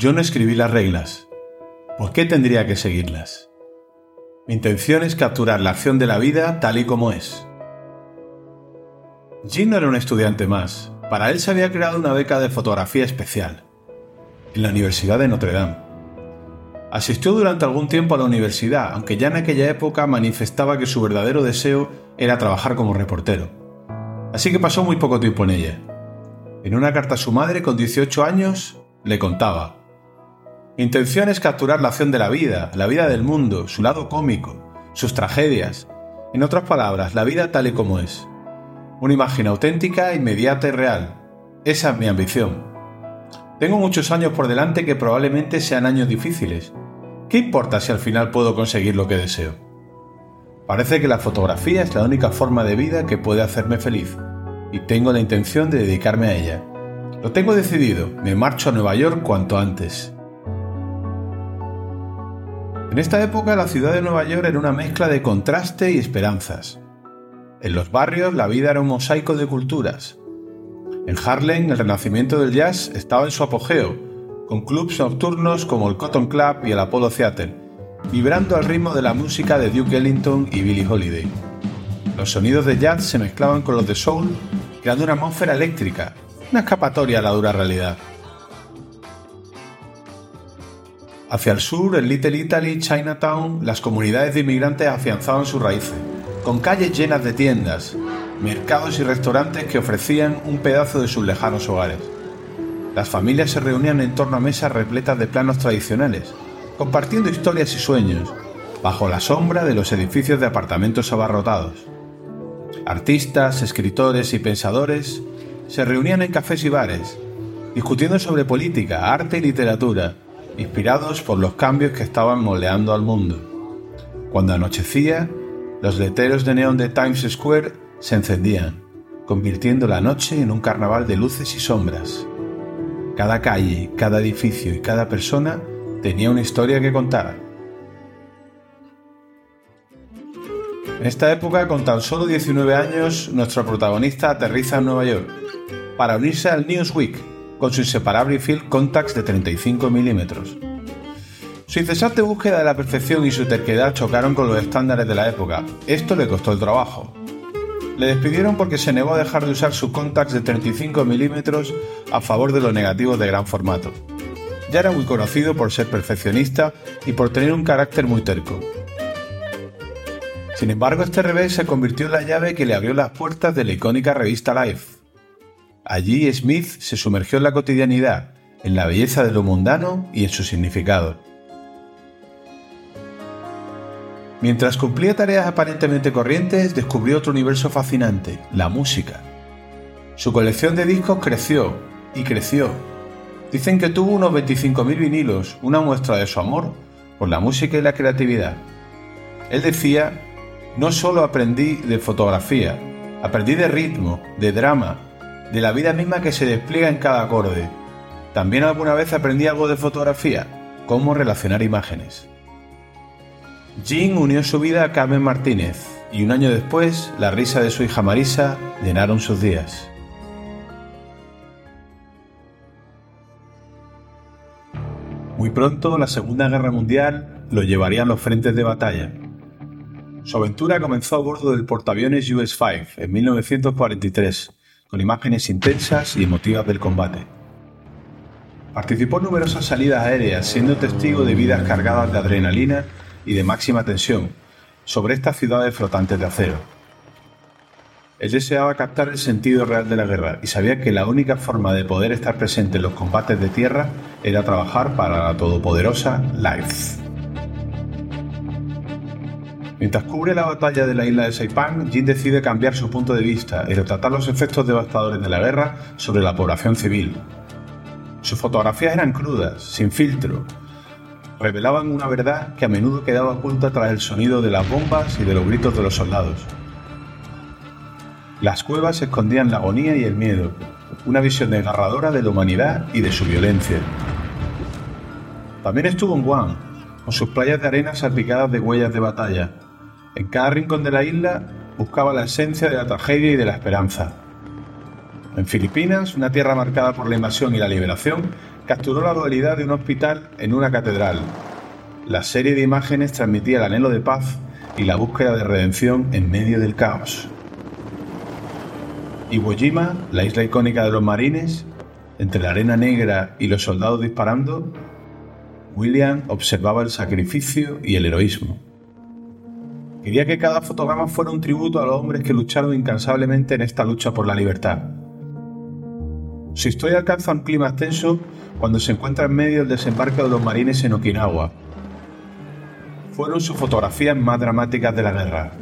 Yo no escribí las reglas. ¿Por qué tendría que seguirlas? Mi intención es capturar la acción de la vida tal y como es. Jim no era un estudiante más. Para él se había creado una beca de fotografía especial en la Universidad de Notre Dame. Asistió durante algún tiempo a la universidad, aunque ya en aquella época manifestaba que su verdadero deseo era trabajar como reportero. Así que pasó muy poco tiempo en ella. En una carta a su madre con 18 años le contaba, intención es capturar la acción de la vida, la vida del mundo, su lado cómico, sus tragedias. En otras palabras, la vida tal y como es. Una imagen auténtica, inmediata y real. Esa es mi ambición. Tengo muchos años por delante que probablemente sean años difíciles. ¿Qué importa si al final puedo conseguir lo que deseo? Parece que la fotografía es la única forma de vida que puede hacerme feliz, y tengo la intención de dedicarme a ella. Lo tengo decidido, me marcho a Nueva York cuanto antes. En esta época la ciudad de Nueva York era una mezcla de contraste y esperanzas. En los barrios la vida era un mosaico de culturas. En Harlem el renacimiento del jazz estaba en su apogeo, con clubs nocturnos como el Cotton Club y el Apollo Theater, vibrando al ritmo de la música de Duke Ellington y Billie Holiday. Los sonidos de jazz se mezclaban con los de soul, creando una atmósfera eléctrica, una escapatoria a la dura realidad. Hacia el sur, en Little Italy, Chinatown, las comunidades de inmigrantes afianzaban sus raíces, con calles llenas de tiendas, mercados y restaurantes que ofrecían un pedazo de sus lejanos hogares. Las familias se reunían en torno a mesas repletas de planos tradicionales, compartiendo historias y sueños, bajo la sombra de los edificios de apartamentos abarrotados. Artistas, escritores y pensadores se reunían en cafés y bares, discutiendo sobre política, arte y literatura, inspirados por los cambios que estaban moldeando al mundo. Cuando anochecía, los letreros de neón de Times Square se encendían, convirtiendo la noche en un carnaval de luces y sombras. Cada calle, cada edificio y cada persona tenía una historia que contar. En esta época, con tan solo 19 años, nuestro protagonista aterriza en Nueva York para unirse al Newsweek, con su inseparable Field Contacts de 35 milímetros. Su incesante búsqueda de la perfección y su terquedad chocaron con los estándares de la época. Esto le costó el trabajo. Le despidieron porque se negó a dejar de usar sus contacts de 35 milímetros a favor de los negativos de gran formato. Ya era muy conocido por ser perfeccionista y por tener un carácter muy terco. Sin embargo, este revés se convirtió en la llave que le abrió las puertas de la icónica revista Life. Allí Smith se sumergió en la cotidianidad, en la belleza de lo mundano y en su significado. Mientras cumplía tareas aparentemente corrientes, descubrió otro universo fascinante, la música. Su colección de discos creció y creció. Dicen que tuvo unos 25.000 vinilos, una muestra de su amor por la música y la creatividad. Él decía, no solo aprendí de fotografía, aprendí de ritmo, de drama, de la vida misma que se despliega en cada acorde. También alguna vez aprendí algo de fotografía, cómo relacionar imágenes. Jean unió su vida a Carmen Martínez y un año después la risa de su hija Marisa llenaron sus días. Muy pronto la Segunda Guerra Mundial lo llevaría a los frentes de batalla. Su aventura comenzó a bordo del portaaviones US-5 en 1943 con imágenes intensas y emotivas del combate. Participó en numerosas salidas aéreas, siendo testigo de vidas cargadas de adrenalina y de máxima tensión sobre estas ciudades flotantes de acero. Él deseaba captar el sentido real de la guerra y sabía que la única forma de poder estar presente en los combates de tierra era trabajar para la todopoderosa Life. Mientras cubre la batalla de la isla de Saipan, Jin decide cambiar su punto de vista y retratar los efectos devastadores de la guerra sobre la población civil. Sus fotografías eran crudas, sin filtro. Revelaban una verdad que a menudo quedaba oculta tras el sonido de las bombas y de los gritos de los soldados. Las cuevas escondían la agonía y el miedo, una visión desgarradora de la humanidad y de su violencia. También estuvo en Guam, con sus playas de arena salpicadas de huellas de batalla, en cada rincón de la isla buscaba la esencia de la tragedia y de la esperanza. En Filipinas, una tierra marcada por la invasión y la liberación, capturó la dualidad de un hospital en una catedral. La serie de imágenes transmitía el anhelo de paz y la búsqueda de redención en medio del caos. Iwo Jima, la isla icónica de los marines, entre la arena negra y los soldados disparando, William observaba el sacrificio y el heroísmo. Quería que cada fotograma fuera un tributo a los hombres que lucharon incansablemente en esta lucha por la libertad. Su historia alcanza un clima tenso cuando se encuentra en medio del desembarco de los marines en Okinawa. Fueron sus fotografías más dramáticas de la guerra.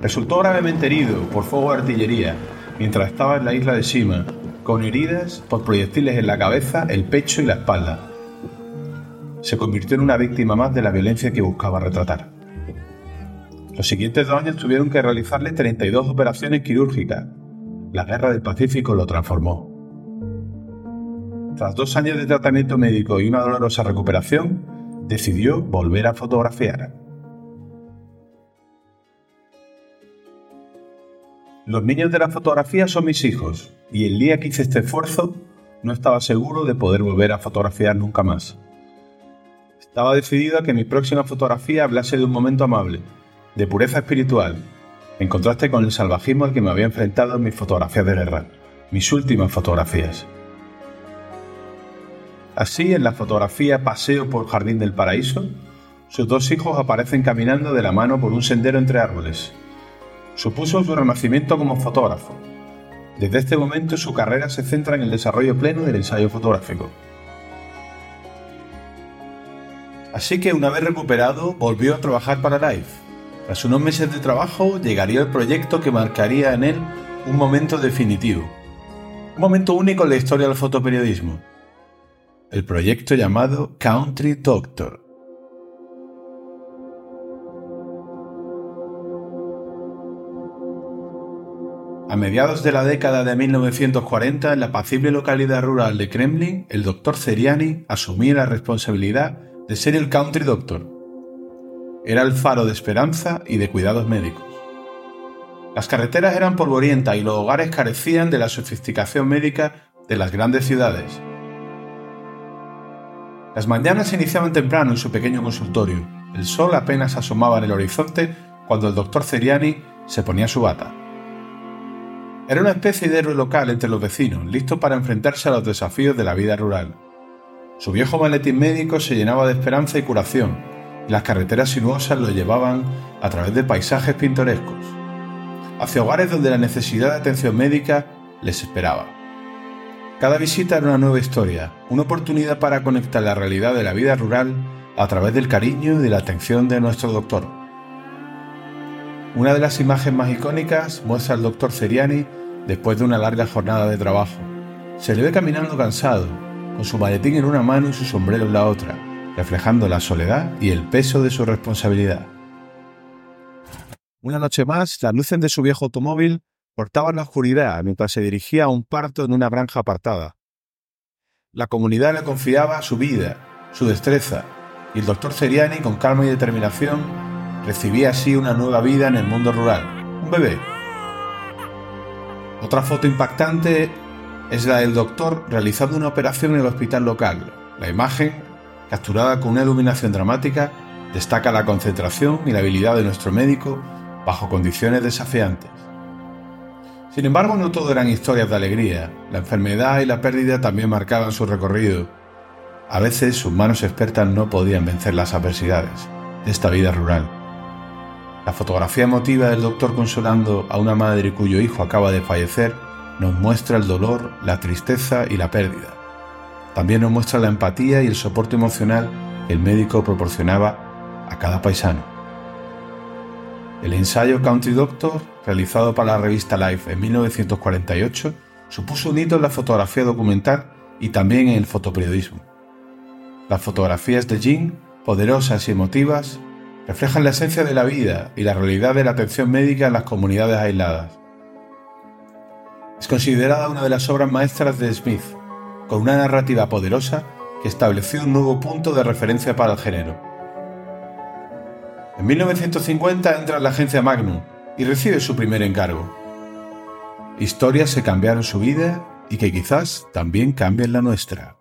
Resultó gravemente herido por fuego de artillería mientras estaba en la isla de Shima, con heridas por proyectiles en la cabeza, el pecho y la espalda. Se convirtió en una víctima más de la violencia que buscaba retratar. Los siguientes dos años tuvieron que realizarle 32 operaciones quirúrgicas. La guerra del Pacífico lo transformó. Tras dos años de tratamiento médico y una dolorosa recuperación, decidió volver a fotografiar. Los niños de la fotografía son mis hijos, y el día que hice este esfuerzo no estaba seguro de poder volver a fotografiar nunca más. Estaba decidido a que mi próxima fotografía hablase de un momento amable, de pureza espiritual, en contraste con el salvajismo al que me había enfrentado en mis fotografías de guerra, mis últimas fotografías. Así, en la fotografía Paseo por Jardín del Paraíso, sus dos hijos aparecen caminando de la mano por un sendero entre árboles, supuso su renacimiento como fotógrafo. Desde este momento su carrera se centra en el desarrollo pleno del ensayo fotográfico. Así que una vez recuperado, volvió a trabajar para Life. Tras unos meses de trabajo, llegaría el proyecto que marcaría en él un momento definitivo. Un momento único en la historia del fotoperiodismo. El proyecto llamado Country Doctor. A mediados de la década de 1940, en la apacible localidad rural de Kremlin, el doctor Ceriani asumía la responsabilidad de ser el country doctor. Era el faro de esperanza y de cuidados médicos. Las carreteras eran polvorientas y los hogares carecían de la sofisticación médica de las grandes ciudades. Las mañanas se iniciaban temprano en su pequeño consultorio. El sol apenas asomaba en el horizonte cuando el doctor Ceriani se ponía su bata. Era una especie de héroe local entre los vecinos, listo para enfrentarse a los desafíos de la vida rural. Su viejo maletín médico se llenaba de esperanza y curación, las carreteras sinuosas lo llevaban a través de paisajes pintorescos, hacia hogares donde la necesidad de atención médica les esperaba. Cada visita era una nueva historia, una oportunidad para conectar la realidad de la vida rural a través del cariño y de la atención de nuestro doctor. Una de las imágenes más icónicas muestra al doctor Ceriani después de una larga jornada de trabajo. Se le ve caminando cansado, con su maletín en una mano y su sombrero en la otra, reflejando la soledad y el peso de su responsabilidad. Una noche más, las luces de su viejo automóvil cortaban la oscuridad mientras se dirigía a un parto en una granja apartada. La comunidad le confiaba su vida, su destreza, y el doctor Ceriani, con calma y determinación, recibía así una nueva vida en el mundo rural, un bebé. Otra foto impactante es la del doctor realizando una operación en el hospital local. La imagen, capturada con una iluminación dramática, destaca la concentración y la habilidad de nuestro médico bajo condiciones desafiantes. Sin embargo, no todo eran historias de alegría. La enfermedad y la pérdida también marcaban su recorrido. A veces sus manos expertas no podían vencer las adversidades de esta vida rural. La fotografía emotiva del doctor consolando a una madre cuyo hijo acaba de fallecer nos muestra el dolor, la tristeza y la pérdida. También nos muestra la empatía y el soporte emocional que el médico proporcionaba a cada paisano. El ensayo Country Doctor, realizado para la revista Life en 1948, supuso un hito en la fotografía documental y también en el fotoperiodismo. Las fotografías de Jean, poderosas y emotivas, reflejan la esencia de la vida y la realidad de la atención médica en las comunidades aisladas. Es considerada una de las obras maestras de Smith, con una narrativa poderosa que estableció un nuevo punto de referencia para el género. En 1950 entra en la agencia Magnum y recibe su primer encargo. Historias que cambiaron su vida y que quizás también cambien la nuestra.